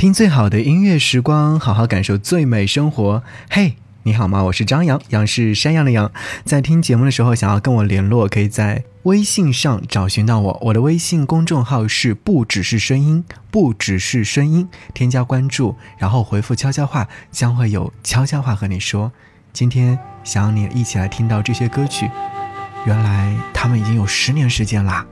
听最好的音乐时光，好好感受最美生活。嘿，你好吗？我是张扬，杨是山羊的羊。在听节目的时候，想要跟我联络，可以在微信上找寻到我。我的微信公众号是不只是声音，不只是声音。添加关注，然后回复悄悄话，将会有悄悄话和你说。今天想要你一起来听到这些歌曲，原来他们已经有十年时间啦。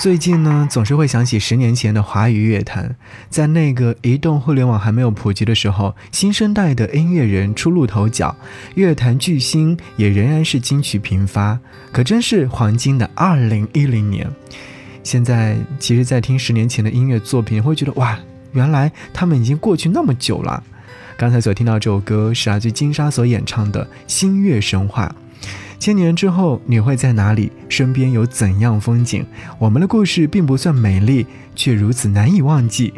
最近呢，总是会想起十年前的华语乐坛，在那个移动互联网还没有普及的时候，新生代的音乐人初露头角，乐坛巨星也仍然是金曲频发，可真是黄金的二零一零年。现在，其实，在听十年前的音乐作品，会觉得哇，原来他们已经过去那么久了。刚才所听到这首歌是来自金莎所演唱的《星月神话》。千年之后你会在哪里？身边有怎样风景？我们的故事并不算美丽，却如此难以忘记。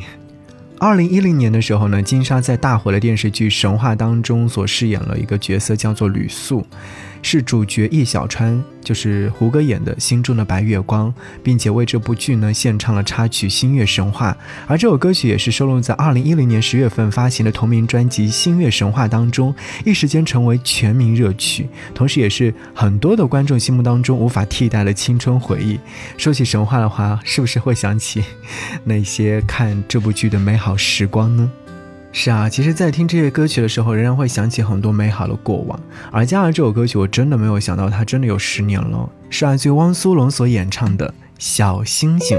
二零一零年的时候呢，金莎在大火的电视剧《神话》当中所饰演了一个角色，叫做吕素。是主角叶小川，就是胡歌演的《心中的白月光》，并且为这部剧呢献唱了插曲《星月神话》，而这首歌曲也是收录在2010年十月份发行的同名专辑《星月神话》当中，一时间成为全民热曲，同时也是很多的观众心目当中无法替代的青春回忆。说起神话的话，是不是会想起那些看这部剧的美好时光呢？是啊，其实，在听这些歌曲的时候，仍然会想起很多美好的过往。而加了这首歌曲，我真的没有想到，它真的有十年了，是来自于汪苏泷所演唱的《小星星》。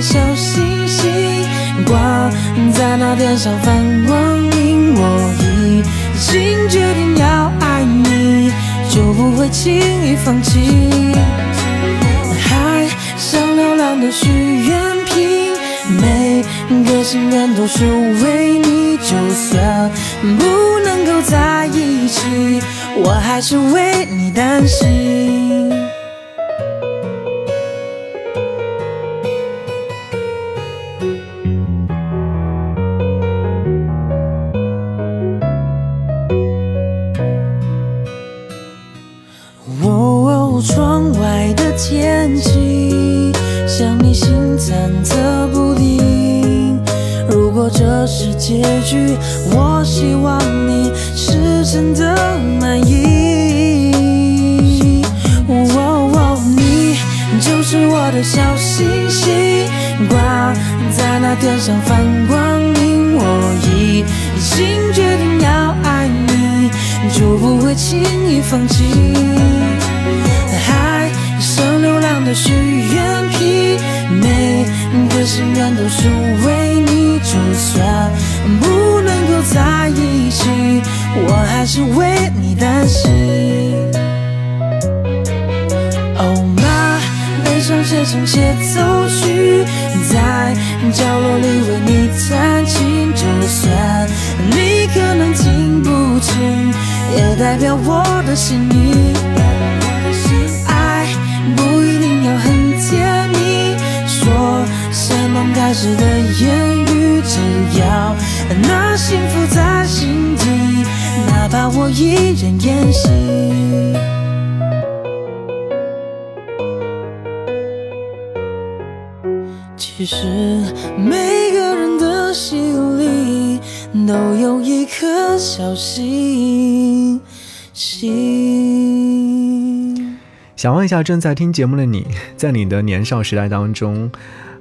小星星，挂在那天上放光明。我已经决定要爱你，就不会轻易放弃。海上流浪的许愿瓶，每个心愿都是为你。就算不能够在一起，我还是为你担心。忐忑不定。如果这是结局，我希望你是真的满意。你就是我的小星星，挂在那天上放光明。我已经决定要爱你，就不会轻易放弃。海上流浪的许愿，每个心愿都是为你。就算不能够在一起，我还是为你担心。Oh my，背上写成协奏曲，在角落里为你弹琴。就算你可能听不清，也代表我的心意。什么开始的言语。只要那幸福在心底，哪怕我一人演戏。其实每个人的心里都有一颗小星星。想问一下正在听节目的你，在你的年少时代当中。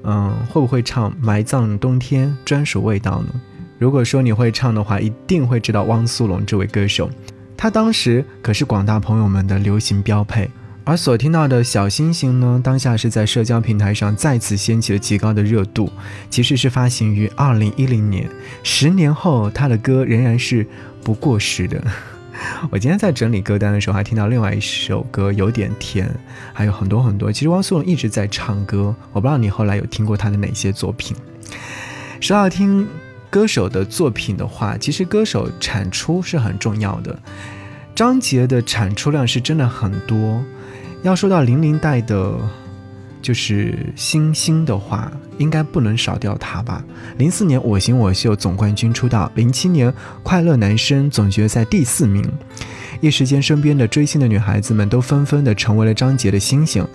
嗯，会不会唱《埋葬冬天专属味道》呢？如果说你会唱的话，一定会知道汪苏泷这位歌手，他当时可是广大朋友们的流行标配。而所听到的小星星呢，当下是在社交平台上再次掀起了极高的热度。其实是发行于二零一零年，十年后他的歌仍然是不过时的。我今天在整理歌单的时候，还听到另外一首歌，有点甜，还有很多很多。其实汪苏泷一直在唱歌，我不知道你后来有听过他的哪些作品。说到听歌手的作品的话，其实歌手产出是很重要的。张杰的产出量是真的很多。要说到零零代的。就是星星的话，应该不能少掉他吧。零四年我型我秀总冠军出道，零七年快乐男声总决赛第四名，一时间身边的追星的女孩子们都纷纷的成为了张杰的星星。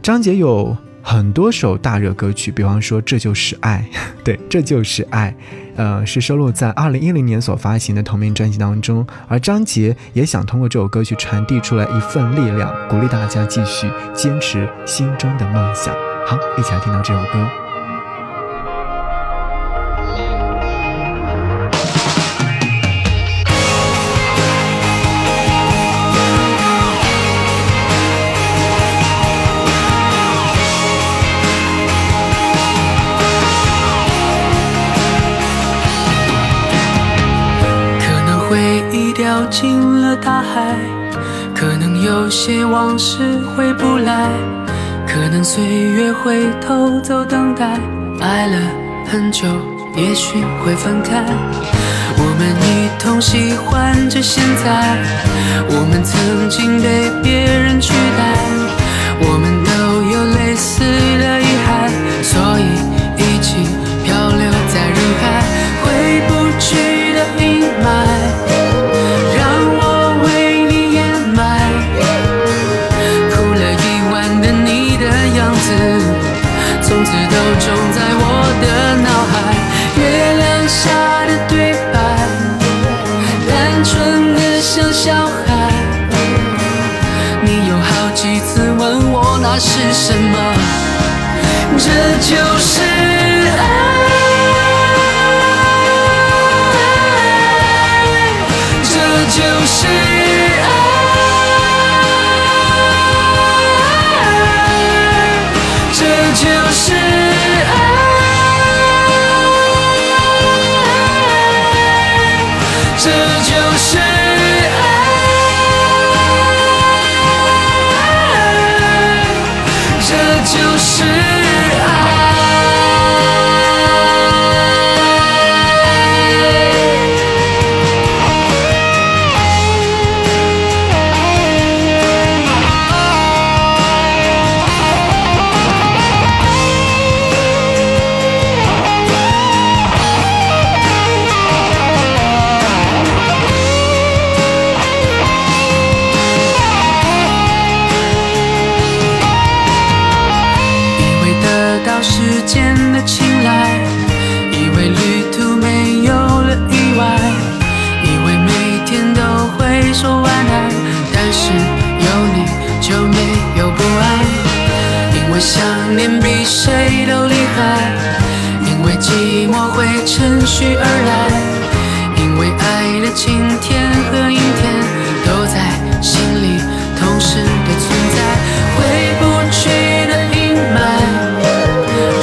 张杰有很多首大热歌曲，比方说《这就是爱》，对，这就是爱，呃，是收录在二零一零年所发行的同名专辑当中。而张杰也想通过这首歌曲传递出来一份力量，鼓励大家继续坚持心中的梦想。好，一起来听到这首歌。进了大海，可能有些往事回不来，可能岁月会偷走等待，爱了很久，也许会分开。我们一同喜欢着现在，我们曾经被别人取代，我们都有类似的遗憾，所以是什么？这就是爱，这就是我想念比谁都厉害，因为寂寞会趁虚而来，因为爱的晴天和阴天都在心里同时的存在，回不去的阴霾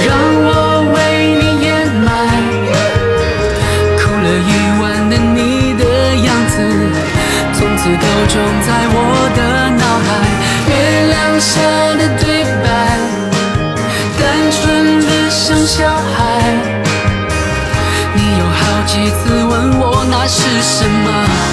让我为你掩埋，哭了一晚的你的样子，从此都种在我的脑海，月亮下。小孩你有好几次问我那是什么。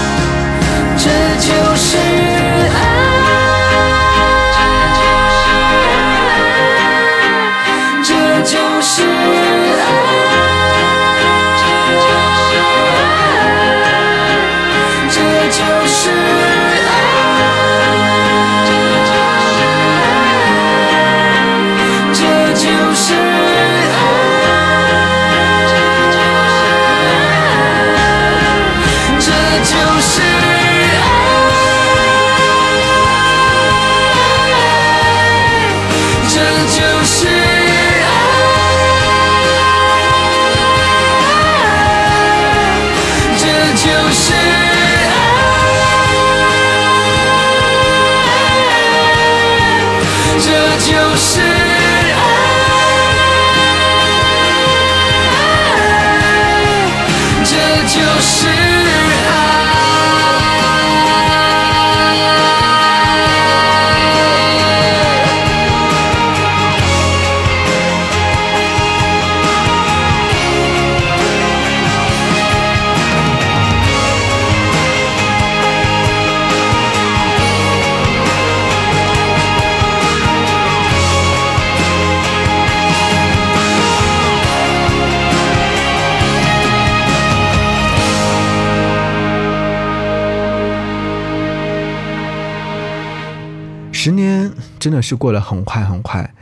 真的是过得很快很快。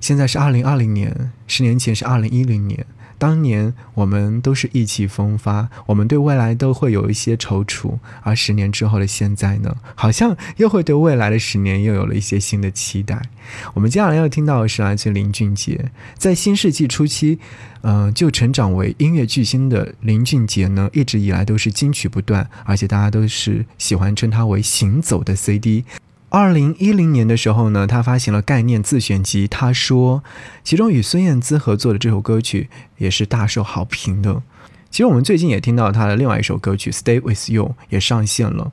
现在是二零二零年，十年前是二零一零年。当年我们都是意气风发，我们对未来都会有一些踌躇，而十年之后的现在呢，好像又会对未来的十年又有了一些新的期待。我们接下来要听到的是来自林俊杰，在新世纪初期，嗯，就成长为音乐巨星的林俊杰呢，一直以来都是金曲不断，而且大家都是喜欢称他为“行走的 CD”。二零一零年的时候呢，他发行了概念自选集。他说，其中与孙燕姿合作的这首歌曲也是大受好评的。其实我们最近也听到他的另外一首歌曲《Stay with You》也上线了。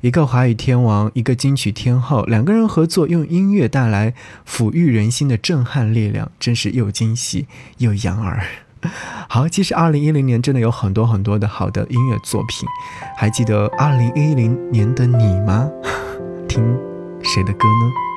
一个华语天王，一个金曲天后，两个人合作，用音乐带来抚育人心的震撼力量，真是又惊喜又养耳。好，其实二零一零年真的有很多很多的好的音乐作品。还记得二零一零年的你吗？听谁的歌呢？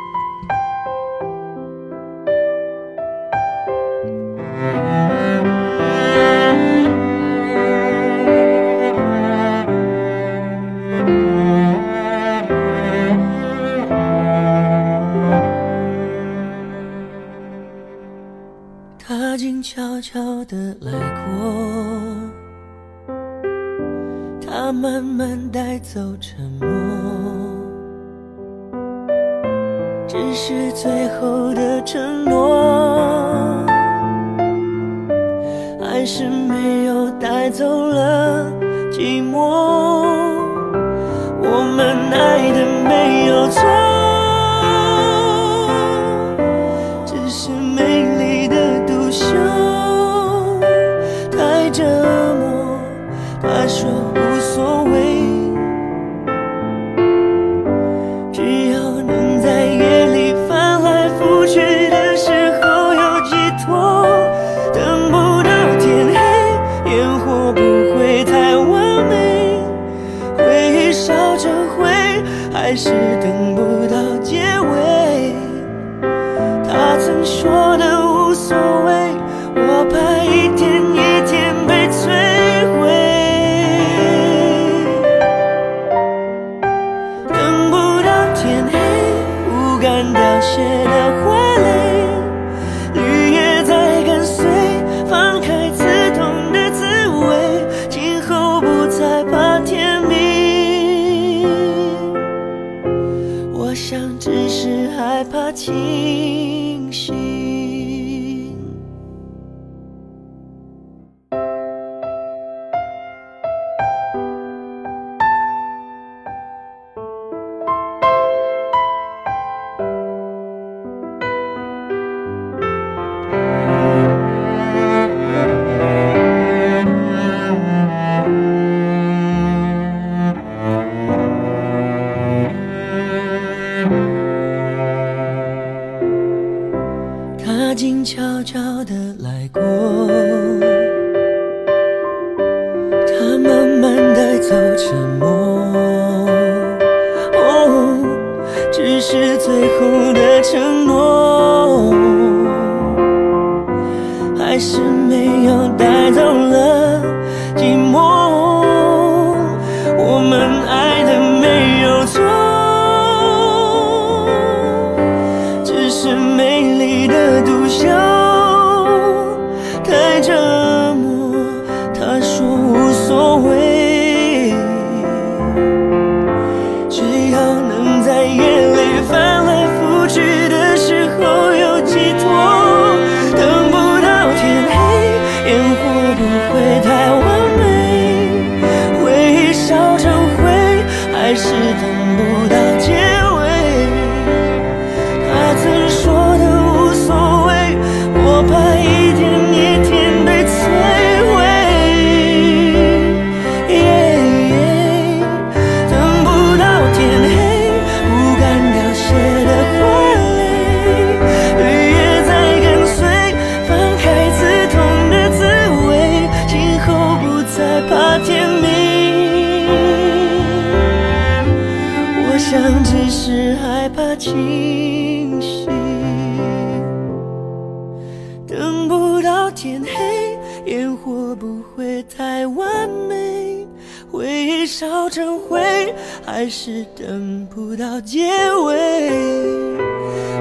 还是等不到结尾。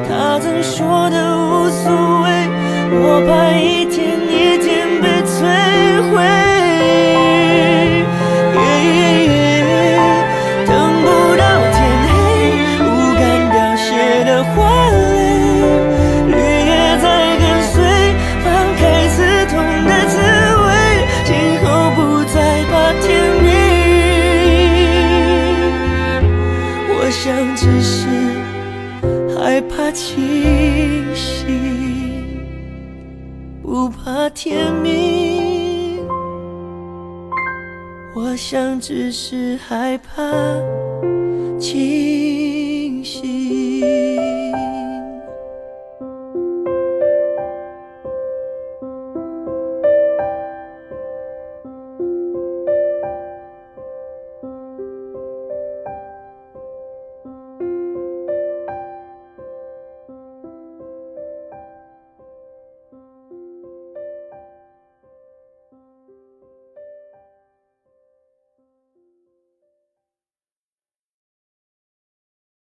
他曾说的无所谓，我怕一天甜蜜。我想只是害怕清。